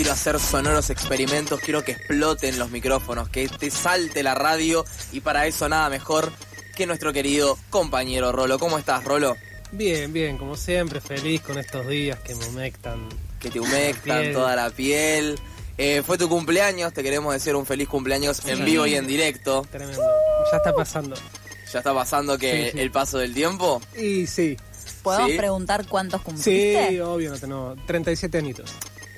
Quiero hacer sonoros experimentos, quiero que exploten los micrófonos, que te salte la radio y para eso nada mejor que nuestro querido compañero Rolo. ¿Cómo estás, Rolo? Bien, bien, como siempre, feliz con estos días que me humectan. Que te humectan toda la piel. Eh, fue tu cumpleaños, te queremos decir un feliz cumpleaños en vivo y en directo. Tremendo. Ya está pasando. Ya está pasando que Sí, sí. el paso del tiempo. Y sí, ¿Podemos ¿Sí? preguntar cuántos cumpliste? sí, obvio, no tengo 37 añitos.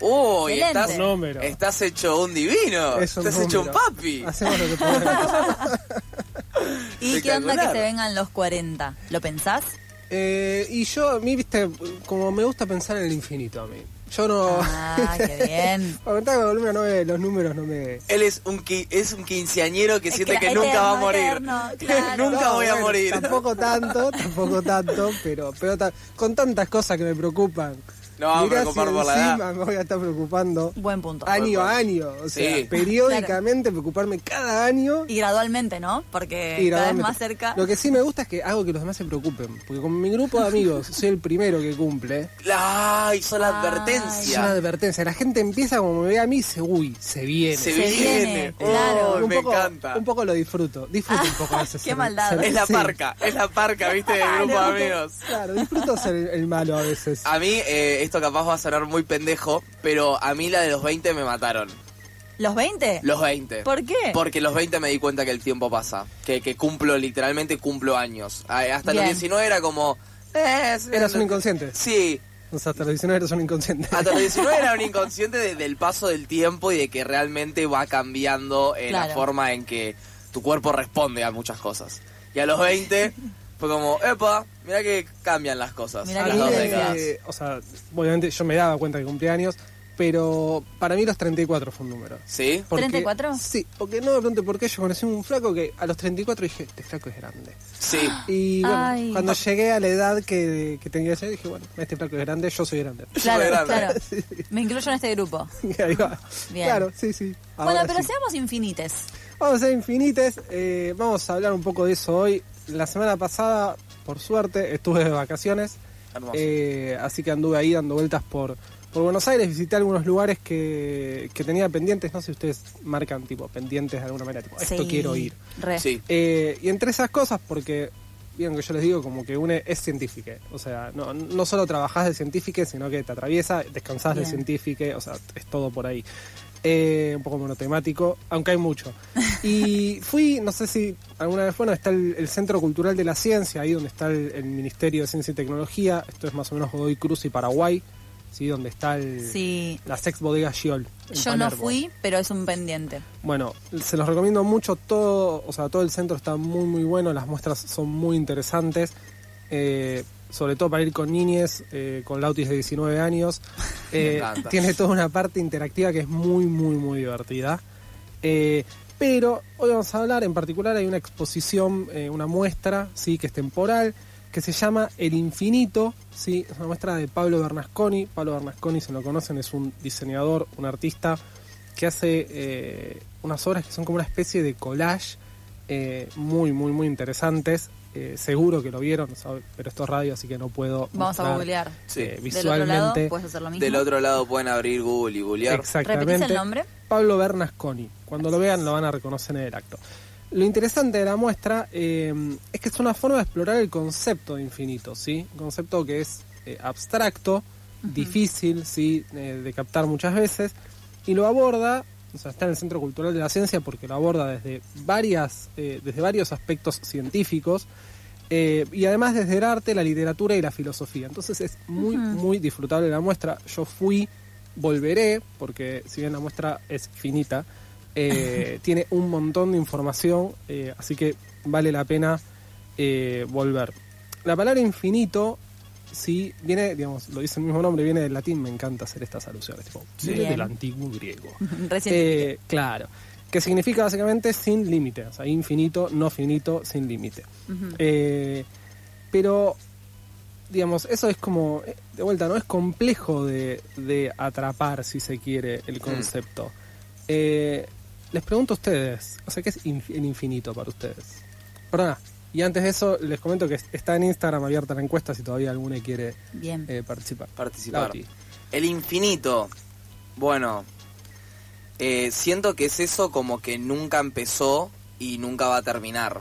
Uy, Excelente. estás, Número. estás hecho un divino. Es un estás hecho un papi. Hacemos lo que podemos. ¿Y qué onda que se vengan los 40? ¿Lo pensás? Eh, y yo, a mí, viste, como me gusta pensar en el infinito a mí. Yo no... Ah, qué bien. Cuando está con volumen, no me- los números no me... Él es un, qui- es un quinceañero que siente que nunca va a morir. eterno, claro. nunca No, voy a bueno, morir. Tampoco tanto, tampoco tanto, pero, pero ta- con tantas cosas que me preocupan. No vamos a Mirá preocupar si la encima me voy a estar preocupando Buen punto. año a año. O sea, Sí. periódicamente preocuparme cada año. Y gradualmente, ¿no? Porque y cada vez más cerca. Lo que sí me gusta es que hago que los demás se preocupen. Porque con mi grupo de amigos soy el primero que cumple. Ay, son la Ay. Es una advertencia. advertencia. La gente empieza como me ve a mí y dice, uy, se viene. Se, Se viene. viene, claro. Uy, un me poco, encanta. Un poco lo disfruto. Disfruto un poco a veces. Qué ser- maldad. ser- Es la sí. parca, es la parca, viste, del grupo de amigos. Claro, disfruto ser el, el malo a veces. A mí, eh, esto capaz va a sonar muy pendejo, pero a mí la de los 20 me mataron. ¿Los 20? Los 20. ¿Por qué? Porque los 20 me di cuenta que el tiempo pasa. Que, que cumplo, literalmente cumplo años. Hasta Bien. los 19 era como... eh, es- Eras un inconsciente. Sí, O sea, hasta los 19 eras un inconsciente. hasta los 19 era un inconsciente de- del paso del tiempo y de que realmente va cambiando eh, la forma en que tu cuerpo responde a muchas cosas. Y a los 20 fue como, epa, mira que cambian las cosas. Mirá A las dos décadas. eh, o sea, obviamente yo me daba cuenta que cumplía años, pero para mí los 34 fue un número. ¿Sí? Porque- ¿34? Sí, porque no me pregunte por qué yo conocí un flaco que a los 34 dije, este flaco es grande. Sí. Y bueno, Ay. cuando llegué a la edad que, que tenía que ser, dije, bueno, este flaco es grande, yo soy grande. Claro, grande. claro. Me incluyo en este grupo. Y ahí va. Bien. Claro, sí, sí. bueno, pero sí. seamos infinites. Vamos a ser infinites. eh, vamos a hablar un poco de eso hoy. La semana pasada, por suerte, estuve de vacaciones. Eh, así que anduve ahí dando vueltas por, por Buenos Aires. Visité algunos lugares que, que tenía pendientes. No sé si ustedes marcan tipo pendientes de alguna manera. Tipo, esto quiero ir. Re. Sí. Eh, y entre esas cosas, porque bien que yo les digo, como que une es científica. O sea, no, no solo trabajás de científica, sino que te atraviesa, descansás de científica, o sea, es todo por ahí. Eh, un poco monotemático, aunque hay mucho. Y fui, no sé si alguna vez, bueno, está el, el Centro Cultural de la Ciencia, ahí donde está el, el Ministerio de Ciencia y Tecnología, esto es más o menos Godoy Cruz y Paraguay, ¿sí? donde está el, Sí. la Sex Bodega Giol. Yo no fui, pero es un pendiente. Bueno, se los recomiendo mucho todo, o sea, todo el centro está muy muy bueno, las muestras son muy interesantes, eh, sobre todo para ir con niñes, eh, con Lautis de 19 años. Eh, tiene toda una parte interactiva que es muy muy muy divertida. Eh, pero hoy vamos a hablar, en particular hay una exposición, una muestra, sí, que es temporal, que se llama El Infinito, sí, es una muestra de Pablo Bernasconi. Pablo Bernasconi, si lo conocen, es un diseñador, un artista que hace unas obras que son como una especie de collage eh, muy, muy, muy interesantes. Eh, seguro que lo vieron, pero esto es radio, así que no puedo. Vamos a googlear. Sí. eh, Del otro lado, visualmente. puedes hacer lo mismo. Del otro lado pueden abrir Google y googlear. Exactamente. ¿Repetís el nombre? Pablo Bernasconi. Cuando lo vean lo van a reconocer en el acto. Lo interesante de la muestra eh, es que es una forma de explorar el concepto de infinito, ¿sí? Un concepto que es eh, abstracto, difícil, ¿sí? Eh, de captar muchas veces, y lo aborda, o sea, está en el Centro Cultural de la Ciencia porque lo aborda desde, varias, eh, desde varios aspectos científicos, eh, y además desde el arte, la literatura y la filosofía. Entonces es muy, muy disfrutable la muestra. Yo fui, volveré, porque si bien la muestra es finita, eh, tiene un montón de información, así que vale la pena volver. La palabra infinito, sí, viene, digamos, lo dice el mismo nombre, viene del latín, me encanta hacer estas alusiones, tipo, Bien. del antiguo griego. Eh, claro. que significa básicamente sin límite, o sea, infinito, no finito, sin límite. Eh, pero, digamos, eso es como, eh, de vuelta, no es complejo de, de atrapar, si se quiere, el concepto. Eh, les pregunto a ustedes, o sea, ¿qué es inf- el infinito para ustedes? Perdona, y antes de eso, les comento que está en Instagram abierta la encuesta si todavía alguno quiere Bien. eh, participar. Participar. Lauti. El infinito. Bueno, eh, siento que es eso como que nunca empezó y nunca va a terminar.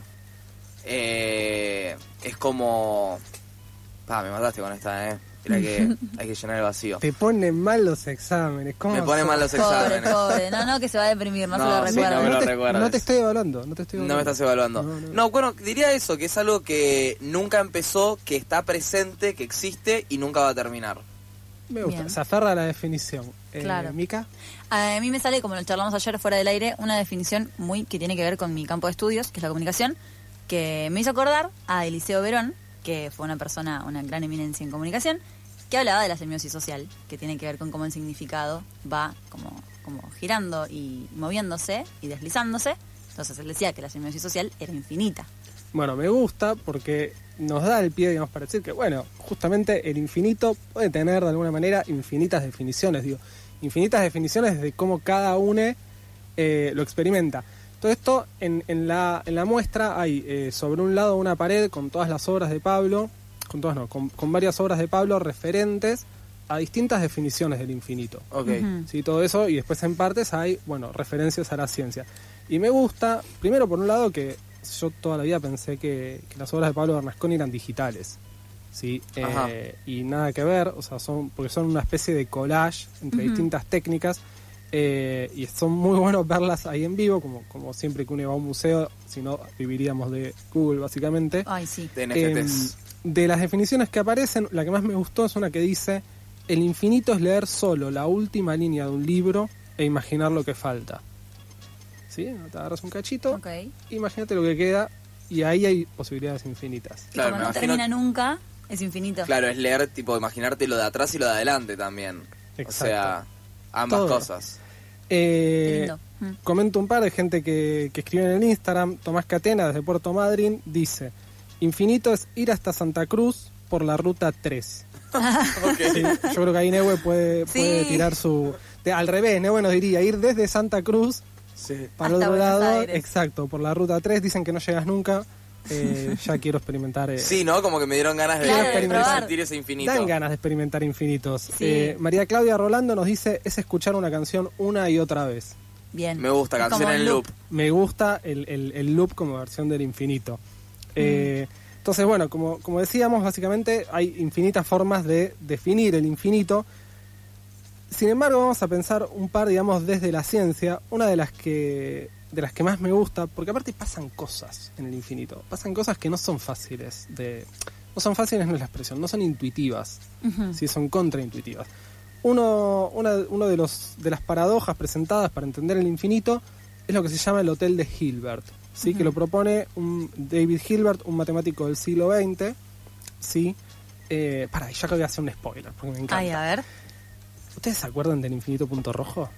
Eh, es como... Pa, me mataste con esta, ¿eh? Era que hay que llenar el vacío. Te ponen mal los exámenes. ¿cómo Me ponen mal los Pobre, exámenes. pobre. No, no, que se va a deprimir, no, No, se lo sí, recuerda. no me lo te, recuerdes. no te estoy evaluando, no te estoy No me evaluando. estás evaluando. No, no. No, bueno, diría eso, que es algo que nunca empezó, que está presente, que existe y nunca va a terminar. Me gusta, Bien. se aferra a la definición. Eh, Claro. Mica, A mí me sale, como lo charlamos ayer fuera del aire, una definición muy que tiene que ver con mi campo de estudios, que es la comunicación, que me hizo acordar a Eliseo Verón, que fue una persona, una gran eminencia en comunicación, que hablaba de la semiosis social, que tiene que ver con cómo el significado va como, como girando y moviéndose y deslizándose. Entonces él decía que la semiosis social era infinita. bueno, me gusta porque nos da el pie, digamos, para decir que, bueno, justamente el infinito puede tener de alguna manera infinitas definiciones, digo, infinitas definiciones de cómo cada uno eh, lo experimenta. Todo esto en, en la, en la muestra hay eh, sobre un lado una pared con todas las obras de Pablo, con todas no, con, con varias obras de Pablo referentes a distintas definiciones del infinito. Ok. Sí, todo eso, y después en partes hay, bueno, referencias a la ciencia. Y me gusta, primero por un lado, que yo toda la vida pensé que, que las obras de Pablo Bernasconi eran digitales. Sí. Eh, y nada que ver, o sea, son porque son una especie de collage entre distintas técnicas eh, y son muy buenos verlas ahí en vivo, como, como siempre que uno va a un museo, si no viviríamos de Google básicamente. Ay, sí. De Em, NFTs. de las definiciones que aparecen, la que más me gustó es una que dice, el infinito es leer solo la última línea de un libro e imaginar lo que falta. ¿Sí? Te agarras un cachito, Ok. imagínate lo que queda y ahí hay posibilidades infinitas. Y Claro, como no imagino- termina nunca, es infinito. Claro, es leer, tipo, imaginarte lo de atrás y lo de adelante también. Exacto. O sea, ambas Todo. cosas. Eh. Mm. comento un par de gente que, que escribe en el Instagram. Tomás Catena, desde Puerto Madryn, dice: Infinito es ir hasta Santa Cruz por la ruta 3. Sí, yo creo que ahí Neue puede, Sí. puede tirar su. de- al revés, Neue nos diría ir desde Santa Cruz para el Hasta otro Buenos lado. Aires. Exacto, por la ruta 3. Dicen que no llegas nunca. Eh, ya quiero experimentar. eh, Sí, ¿no? Como que me dieron ganas de, Claro, de de probar. sentir ese infinito. Dan ganas de experimentar infinitos. Sí. Eh, María Claudia Rolando nos dice: es escuchar una canción una y otra vez. Bien. Me gusta, Es canción en loop. me gusta el, el- el loop como versión del infinito. Eh, entonces, bueno, como, como decíamos, básicamente hay infinitas formas de definir el infinito. Sin embargo, vamos a pensar un par, digamos, desde la ciencia. Una de las que de las que más me gusta, porque aparte pasan cosas en el infinito. Pasan cosas que no son fáciles de... No son fáciles, no es la expresión, no son intuitivas. Ujú. Sí, son contraintuitivas. Uno, una, uno de, los, de las paradojas presentadas para entender el infinito es lo que se llama el Hotel de Hilbert, ¿sí? que lo propone un David Hilbert, un matemático del siglo XX. ¿sí? Eh, para, ya que voy a hacer un spoiler, porque me encanta. Ay, a ver. ¿Ustedes se acuerdan del infinito punto rojo?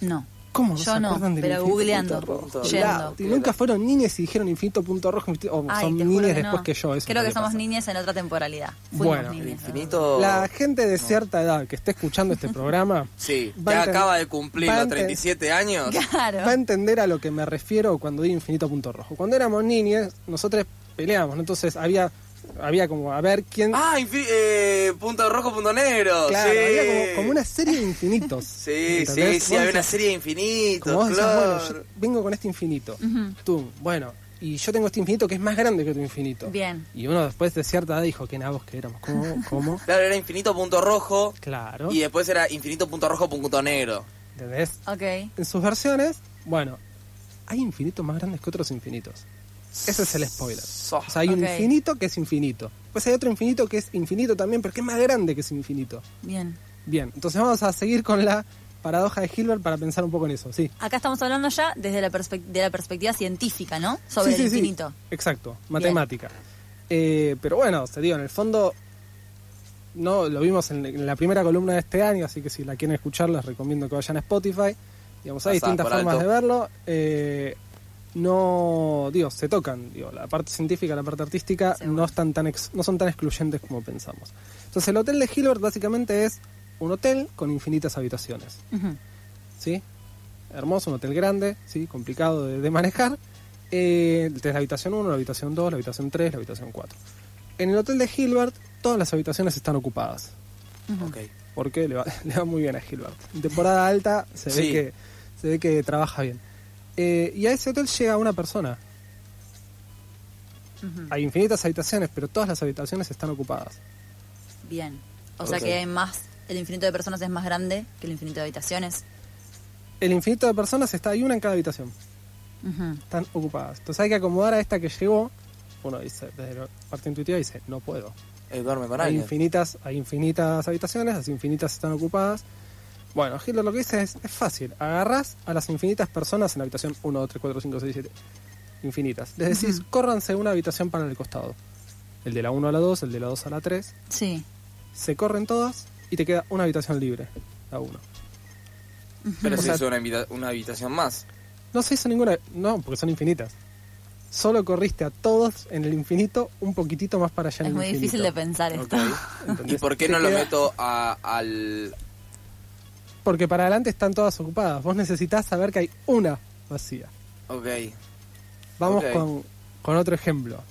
No. ¿Cómo no Yo se no, acuerdan del pero infinito googleando, punto rojo? yendo. Claro, y nunca fueron niñas y dijeron infinito punto rojo, o Ay, son te juro niñas que después no. que yo. Eso Creo que somos pasa. niñas en otra temporalidad. Fuimos Bueno, infinito... La gente de cierta edad que esté escuchando este programa Sí, Va a ya enten- acaba de cumplir va a los enten- 37 años. Claro. va a entender a lo que me refiero cuando digo infinito punto rojo. Cuando éramos niños, nosotros peleábamos, ¿no? entonces había había como a ver quién Ah, eh, punto rojo, punto negro. claro, sí. había como, como una serie de infinitos. Sí, ¿entendés? sí, sí, había una serie de infinitos, como vos decías, claro. bueno, yo vengo con este infinito. Tú, bueno, y yo tengo este infinito que es más grande que tu infinito. Bien. Y uno después de cierta edad dijo, qué nabos que éramos. ¿Cómo? ¿Cómo? Claro, era infinito punto rojo Claro. y después era infinito punto rojo punto negro. ¿Entendés? Ok. En sus versiones, bueno, hay infinitos más grandes que otros infinitos. Ese es el spoiler. So- O sea, hay un infinito que es infinito. Pues hay otro infinito que es infinito también, pero que es más grande que ese infinito. Bien. Bien, entonces vamos a seguir con la paradoja de Hilbert para pensar un poco en eso, sí. Acá estamos hablando ya desde la, perspec- de la perspectiva científica, ¿no? Sobre Sí, el sí, sí. infinito. Exacto, matemática. Eh, pero bueno, te digo, en el fondo, no lo vimos en, en la primera columna de este año, así que si la quieren escuchar les recomiendo que vayan a Spotify. Digamos, hay distintas formas alto. de verlo. eh, no, digo, se tocan. Digo, la parte científica, la parte artística Seguro. no están tan ex- no son tan excluyentes como pensamos. Entonces, el hotel de Hilbert básicamente es un hotel con infinitas habitaciones. Ujú. ¿sí? Hermoso, un hotel grande, ¿sí? Complicado de, de manejar. Eh, tenés la habitación 1, la habitación 2, la habitación 3, la habitación 4. En el hotel de Hilbert, todas las habitaciones están ocupadas. Ok. Porque le va, le va muy bien a Hilbert. En temporada alta se ve Sí. que se ve que trabaja bien. Eh, y a ese hotel llega una persona. Hay infinitas habitaciones, pero todas las habitaciones están ocupadas. Bien. O sea que hay más, el infinito de personas es más grande que el infinito de habitaciones. El infinito de personas está, hay una en cada habitación. Están ocupadas. Entonces hay que acomodar a esta que llegó. Uno dice, desde la parte intuitiva dice, no puedo. Él duerme con Hay alguien. infinitas, hay infinitas habitaciones, las infinitas están ocupadas. Bueno, Hitler lo que dice es, es fácil. Agarras a las infinitas personas en la habitación 1, 2, 3, 4, 5, 6, 7. Infinitas. Les decís, córranse una habitación para el costado. El de la 1 a la 2, el de la 2 a la 3. Sí. Se corren todas y te queda una habitación libre. La 1. Pero O sea- es una, una habitación más. No se hizo ninguna... No, porque son infinitas. Solo corriste a todos en el infinito un poquitito más para allá en Es el muy infinito. difícil de pensar esto. ¿Y por qué Te no lo queda- meto a- al... Porque para adelante están todas ocupadas. Vos necesitas saber que hay una vacía. Ok. Vamos con, con otro ejemplo.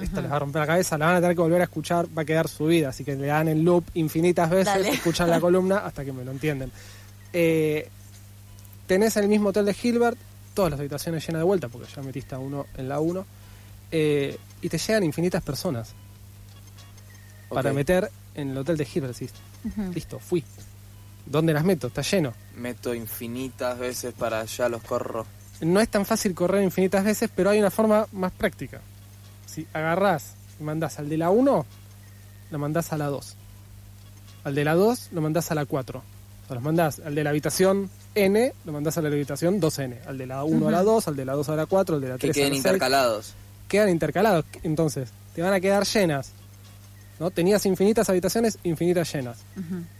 Esta les va a romper la cabeza, la van a tener que volver a escuchar, va a quedar subida, así que le dan el loop infinitas veces, Dale. escuchan la columna hasta que me lo entienden. Eh, tenés el mismo hotel de Hilbert, todas las habitaciones llenas de vuelta, porque ya metiste a uno en la 1, eh, y te llegan infinitas personas para meter en el hotel de Hilbert. Listo, fui. ¿Dónde las meto? Está lleno. Meto infinitas veces para allá los corro. No es tan fácil correr infinitas veces, pero hay una forma más práctica. Si agarrás y mandás al de la 1, lo mandás a la 2. Al de la 2 lo mandás a la 4. O sea, los mandás al de la habitación N, lo mandás a la habitación 2N. Al de la 1 a la 2, al de la 2 a la 4, al de la Que 3 a queden la 6. intercalados. Quedan intercalados. Entonces, te van a quedar llenas. ¿No? Tenías infinitas habitaciones, infinitas llenas.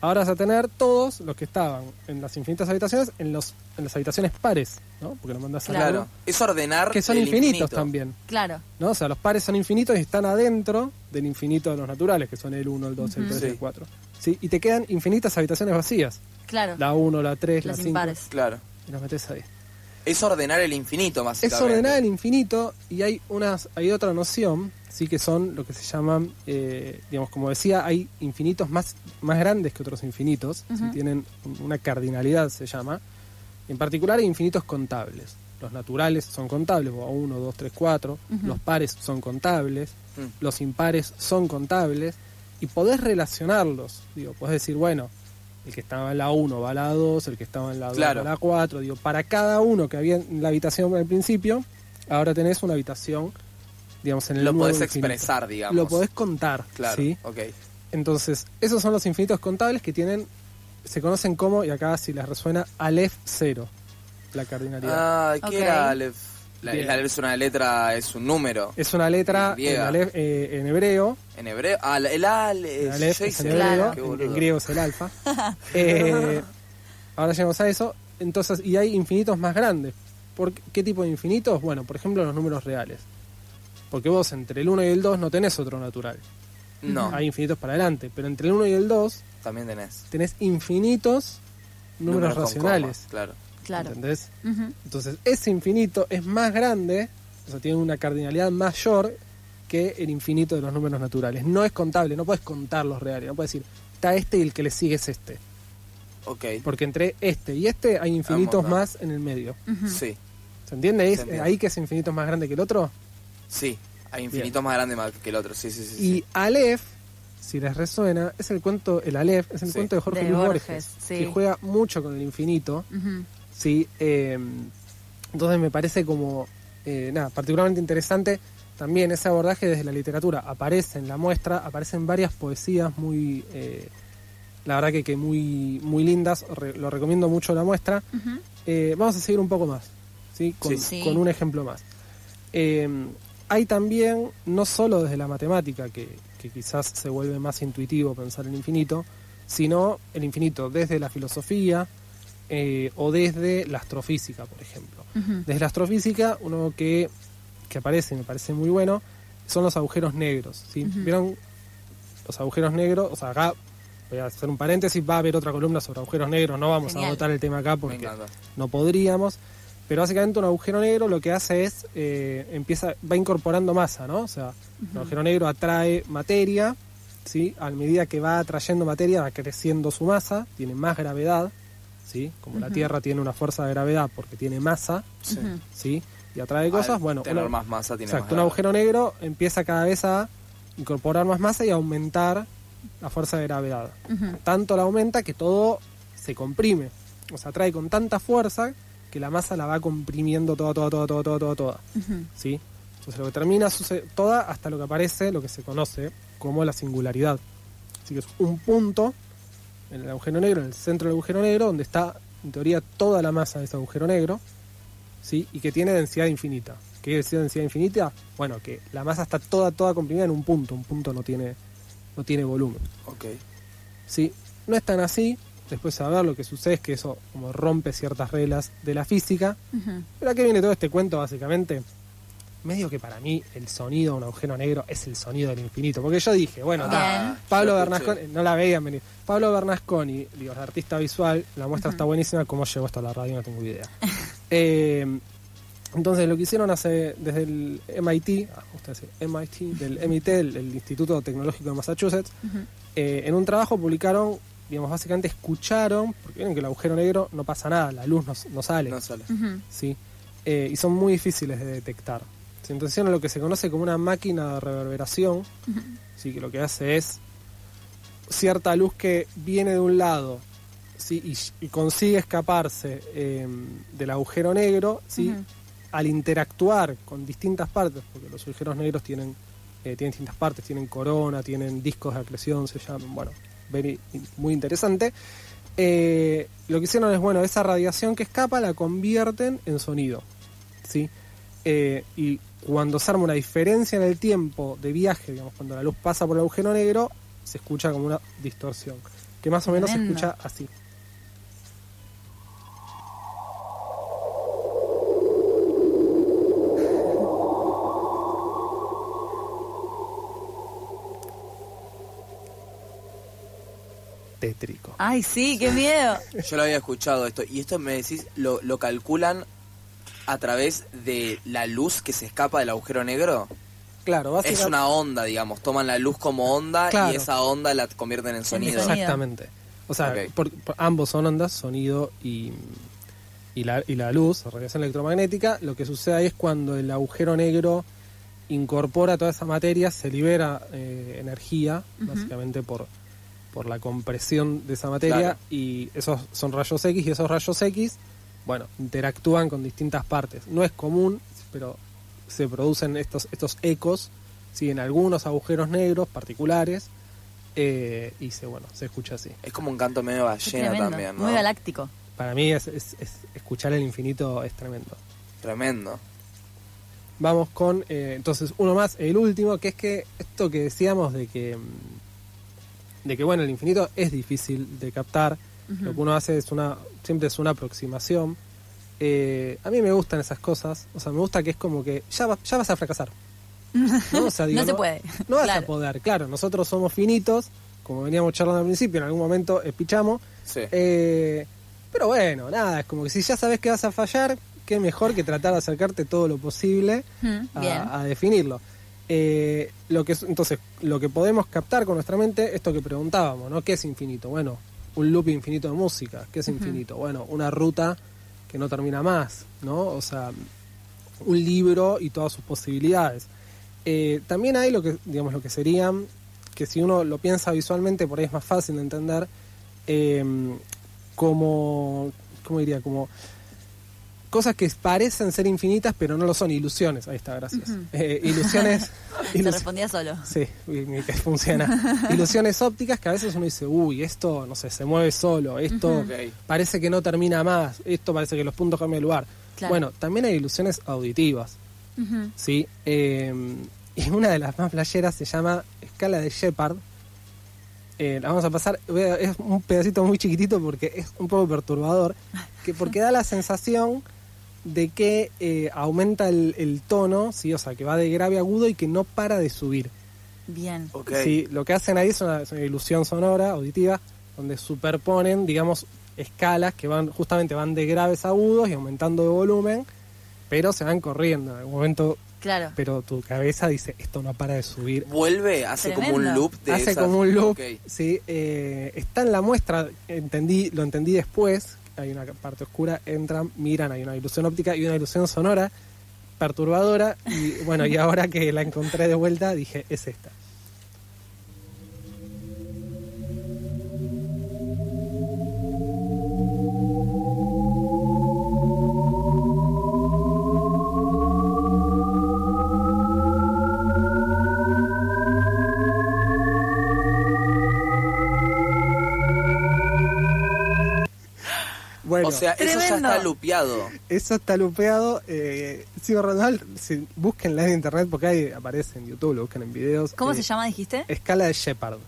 Ahora vas a tener todos los que estaban en las infinitas habitaciones en, los, en las habitaciones pares, ¿no? Porque lo mandás a la Claro. Es ordenar que son el infinitos infinito. también. Claro. ¿no? O sea, los pares son infinitos y están adentro del infinito de los naturales, que son el 1, el 2, el Ujú. 3 y el Sí. 4. ¿Sí? Y te quedan infinitas habitaciones vacías. Claro. La 1, la 3, la Los 5. impares. Claro. Y las metes ahí. Es ordenar el infinito, Es básicamente. ordenar el infinito y hay unas hay otra noción, sí que son lo que se llaman, eh, digamos, como decía, hay infinitos más, más grandes que otros infinitos, tienen un- una cardinalidad, se llama. En particular hay infinitos contables. Los naturales son contables, 1, 2, 3, 4. Ujú. Los pares son contables. Mm. Los impares son contables. Y podés relacionarlos. Digo, podés decir, bueno, el que estaba en la 1 va a la 2, el que estaba en la 2 Claro. va a la 4. Digo, para cada uno que había en la habitación al principio, ahora tenés una habitación, digamos, en el Lo nuevo podés infinito. expresar, digamos. Lo podés contar, Claro. ¿sí? Ok. Entonces, esos son los infinitos contables que tienen, se conocen como, y acá si les resuena, Aleph 0, la cardinalidad. Ah, ¿qué era Aleph? La, la Aleph es una letra, es un número. Es una letra en. Aleph, eh, en hebreo, En hebreo. Ah, el Ale. el Aleph yo es en hebreo, Claro. En- griego es el alfa. Eh, ahora llegamos a eso. Entonces, y hay infinitos más grandes. ¿Por qué, qué tipo de infinitos? Bueno, por ejemplo, los números reales. Porque vos entre el 1 y el 2 no tenés otro natural. No, Hay infinitos para adelante, pero entre el 1 y el 2 también tenés. tenés infinitos números, racionales. comas, claro. Claro. ¿Entendés? Entonces, ese infinito es más grande, o sea, tiene una cardinalidad mayor que el infinito de los números naturales. No es contable, no puedes contar los reales, no puedes decir, está este y el que le sigue es este. Ok. Porque entre este y este hay infinitos Vamos, más en el medio. Sí, ¿Se entiende? Es Se entiende. ahí que ese infinito es más grande que el otro. Sí. Hay infinitos más grandes más que el otro. Sí, sí, sí. Y sí. Aleph, si les resuena, es el cuento, el Aleph, es el Sí. cuento de Jorge De Luis Borges, Borges, sí. que juega mucho con el infinito. Sí, eh, entonces me parece como, eh, nada, particularmente interesante también ese abordaje desde la literatura. Aparece en la muestra, aparecen varias poesías muy, eh, la verdad que, que muy, muy lindas, re- lo recomiendo mucho la muestra. Eh, vamos a seguir un poco más, ¿sí? Con, Sí. con un ejemplo más. Eh, hay también, no solo desde la matemática, que, que quizás se vuelve más intuitivo pensar el infinito, sino el infinito desde la filosofía, eh, o desde la astrofísica, por ejemplo. Desde la astrofísica, uno que, que aparece y me parece muy bueno son los agujeros negros. ¿Vieron los agujeros negros? O sea, acá voy a hacer un paréntesis, va a haber otra columna sobre agujeros negros, no vamos Genial. a agotar el tema acá porque no podríamos. Pero básicamente un agujero negro lo que hace es, eh, empieza, va incorporando masa, ¿no? O sea, un agujero negro atrae materia, ¿sí? A medida que va atrayendo materia va creciendo su masa, tiene más gravedad, ¿sí? Como la. Tierra tiene una fuerza de gravedad porque tiene masa, Sí. Y atrae cosas, Al bueno, tener una- más masa tiene exacto, más un agujero negro empieza cada vez a incorporar más masa y aumentar la fuerza de gravedad. Tanto la aumenta que todo se comprime. O sea, atrae con tanta fuerza que la masa la va comprimiendo toda, toda, toda, toda, toda, toda, toda. ¿sí? Entonces lo que termina suce- toda hasta lo que aparece, lo que se conoce como la singularidad. Así que es un punto en el agujero negro, en el centro del agujero negro, donde está en teoría toda la masa de ese agujero negro, ¿sí? Y que tiene densidad infinita. ¿Qué es densidad infinita? Bueno, que la masa está toda, toda comprimida en un punto. Un punto no tiene, no tiene volumen. Ok. ¿sí? No es tan así. Después a ver lo que sucede es que eso como rompe ciertas reglas de la física. Ujú. Pero aquí viene todo este cuento básicamente. Medio que para mí el sonido de un agujero negro es el sonido del infinito. Porque yo dije, bueno, Ah. Pablo Bernasconi, no la veían venir. Pablo Bernasconi, digo, artista visual, la muestra está buenísima. ¿Cómo llegó esto a la radio? No tengo idea. Eh, entonces lo que hicieron hace desde el MIT, ah, MIT, del MIT, el, el Instituto Tecnológico de Massachusetts, eh, en un trabajo publicaron, digamos, básicamente escucharon, porque vieron que el agujero negro no pasa nada, la luz no, no sale. No sale. ¿sí? Eh, y son muy difíciles de detectar. ¿sí? Entonces lo que se conoce como una máquina de reverberación, ¿sí? que lo que hace es cierta luz que viene de un lado ¿sí? y, y consigue escaparse eh, del agujero negro, ¿sí? Al interactuar con distintas partes, porque los agujeros negros tienen, eh, tienen distintas partes, tienen corona, tienen discos de acreción, se llaman, bueno, very- muy interesante. Eh, lo que hicieron es, bueno, esa radiación que escapa la convierten en sonido, ¿sí? Eh, y cuando se arma una diferencia en el tiempo de viaje, digamos, cuando la luz pasa por el agujero negro, se escucha como una distorsión, que más o menos se escucha así. Tétrico. Ay, sí, qué miedo. Yo lo había escuchado esto. Y esto me decís, lo, lo calculan a través de la luz que se escapa del agujero negro. Claro, Es básicamente. una onda, digamos. Toman la luz como onda Claro. y esa onda la convierten en sonido. Exactamente. O sea, Ok. por- por- ambos son ondas, sonido y, y, la, y la luz, radiación electromagnética. Lo que sucede ahí es cuando el agujero negro incorpora toda esa materia, se libera eh, energía, básicamente por, por la compresión de esa materia, Claro. y esos son rayos X, y esos rayos X, bueno, interactúan con distintas partes. No es común, pero se producen estos, estos ecos, ¿sí? en algunos agujeros negros particulares, eh, y se, bueno, se escucha así. Es como un canto medio ballena también, ¿no? Muy galáctico. Para mí es, es- es- escuchar el infinito es tremendo. Tremendo. Vamos con, eh, entonces, uno más, el último, que es que esto que decíamos de que, mm, de que bueno, el infinito es difícil de captar. Lo que uno hace es una, siempre es una aproximación. Eh, a mí me gustan esas cosas, o sea, me gusta que es como que ya, va- ya vas a fracasar. ¿no? O sea, digo, No se puede. No vas a poder, claro, nosotros somos finitos, como veníamos charlando al principio, en algún momento espichamos, Sí. eh, pero bueno, nada, es como que si ya sabes que vas a fallar, qué mejor que tratar de acercarte todo lo posible a definirlo. Eh, lo que es- entonces, lo que podemos captar con nuestra mente, esto que preguntábamos, ¿no? ¿Qué es infinito? Bueno, un loop infinito de música. ¿Qué es infinito? Bueno, una ruta que no termina más, ¿no? O sea, un libro y todas sus posibilidades. Eh, también hay lo que, digamos, lo que serían, que si uno lo piensa visualmente, por ahí es más fácil de entender, eh, como, ¿cómo diría? Como cosas que parecen ser infinitas, pero no lo son, ilusiones. Ahí está, gracias. Eh, ilusiones. Ilus- respondía solo. Sí, que funciona. Ilusiones ópticas que a veces uno dice, uy, esto, no sé, se mueve solo, esto parece que no termina más, esto parece que los puntos cambian de lugar. Claro. Bueno, también hay ilusiones auditivas. ¿sí? Eh, y una de las más playeras se llama escala de Shepard. Eh, la vamos a pasar, es un pedacito muy chiquitito porque es un poco perturbador, que porque da la sensación de que eh, aumenta el, el tono, sí, o sea, que va de grave a agudo y que no para de subir. Bien. Ok. Sí, lo que hacen ahí es una, es una ilusión sonora, auditiva, donde superponen, digamos, escalas que van justamente van de graves a agudos y aumentando de volumen, pero se van corriendo. En algún momento, Claro. pero tu cabeza dice, esto no para de subir. Vuelve, hace como un loop de Hace esas- como un loop, Ok. sí. eh, está en la muestra, entendí, lo entendí después, hay una parte oscura, entran, miran, hay una ilusión óptica y una ilusión sonora perturbadora y bueno, y ahora que la encontré de vuelta dije, es esta. O sea, eso ya está lupeado. Eso está lupeado. Eh, sí, Ronald, si, búsquenla en internet porque ahí aparece en YouTube, lo buscan en videos. ¿Cómo Eh, se llama, dijiste? Escala de Shepard.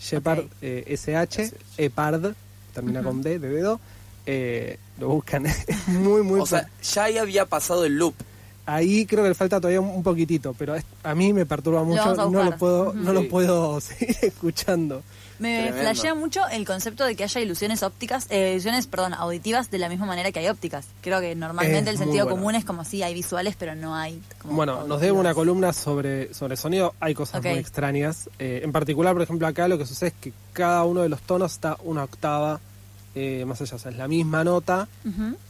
Shepard ok. eh, SH, Epard, termina con D, de dedo. Eh, lo buscan. Muy, muy. O sea, ya ahí había pasado el loop. Ahí creo que le falta todavía un, poquitito, pero a mí me perturba mucho. no lo puedo, no Sí. lo puedo seguir escuchando. Me Tremendo. flashea mucho el concepto de que haya ilusiones ópticas, eh, ilusiones, perdón, auditivas de la misma manera que hay ópticas. Creo que normalmente Es el sentido bueno. común es como si hay visuales, pero no hay. como Bueno, nos debe una columna sobre, sobre sonido. Hay cosas muy extrañas. Eh, en particular, por ejemplo, acá lo que sucede es que cada uno de los tonos está una octava eh, más allá. O sea, es la misma nota.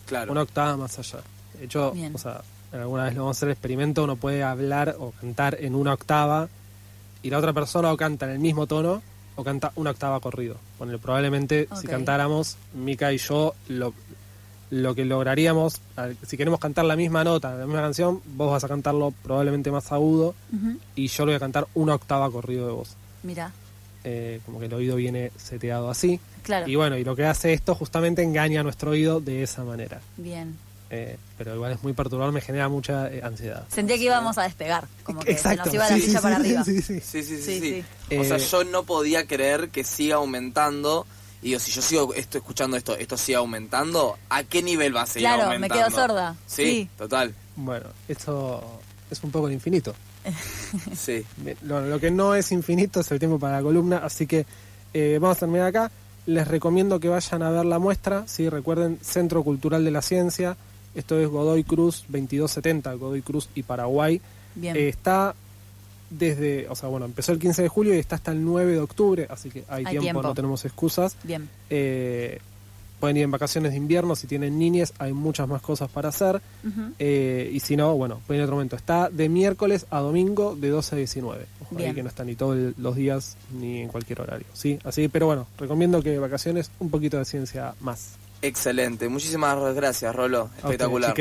Claro. una octava más allá. De hecho, Bien. o sea, alguna vez lo vamos a hacer el experimento, uno puede hablar o cantar en una octava y la otra persona o canta en el mismo tono o canta una octava corrido. Bueno, probablemente si cantáramos, Mika y yo, lo, lo que lograríamos, si queremos cantar la misma nota, la misma canción, vos vas a cantarlo probablemente más agudo y yo lo voy a cantar una octava corrido de voz. Mira, Eh, como que el oído viene seteado así. claro. Y bueno, y lo que hace esto justamente engaña a nuestro oído de esa manera. Bien. Eh, pero igual es muy perturbador, me genera mucha eh, ansiedad. Sentía que íbamos a despegar, como que se nos iba la sí, silla sí, para sí, arriba. sí, sí. Sí, sí, sí, Sí, sí. sí. O sea, Eh, yo no podía creer que siga aumentando. Y digo, si yo sigo esto, escuchando esto, esto sigue aumentando, ¿a qué nivel va a seguir Claro, me aumentando? quedo sorda. Sí, Sí. total. Bueno, eso es un poco el infinito. Sí. Lo que no es infinito es el tiempo para la columna, así que eh, vamos a terminar acá. Les recomiendo que vayan a ver la muestra, ¿sí? recuerden Centro Cultural de la Ciencia, esto es Godoy Cruz 2270, Godoy Cruz y Paraguay. Bien. Eh, está desde, o sea, bueno, empezó el 15 de julio y está hasta el 9 de octubre, así que hay, Hay tiempo, tiempo. no tenemos excusas. Bien. Eh, pueden ir en vacaciones de invierno, si tienen niñas, hay muchas más cosas para hacer. Eh, y si no, bueno, pueden ir en otro momento. Está de miércoles a domingo de 12 a 19. Ojo ahí que no está ni todos los días ni en cualquier horario. ¿sí? Así, pero bueno, recomiendo que vacaciones un poquito de ciencia más. Excelente. Muchísimas gracias, Rolo. Espectacular.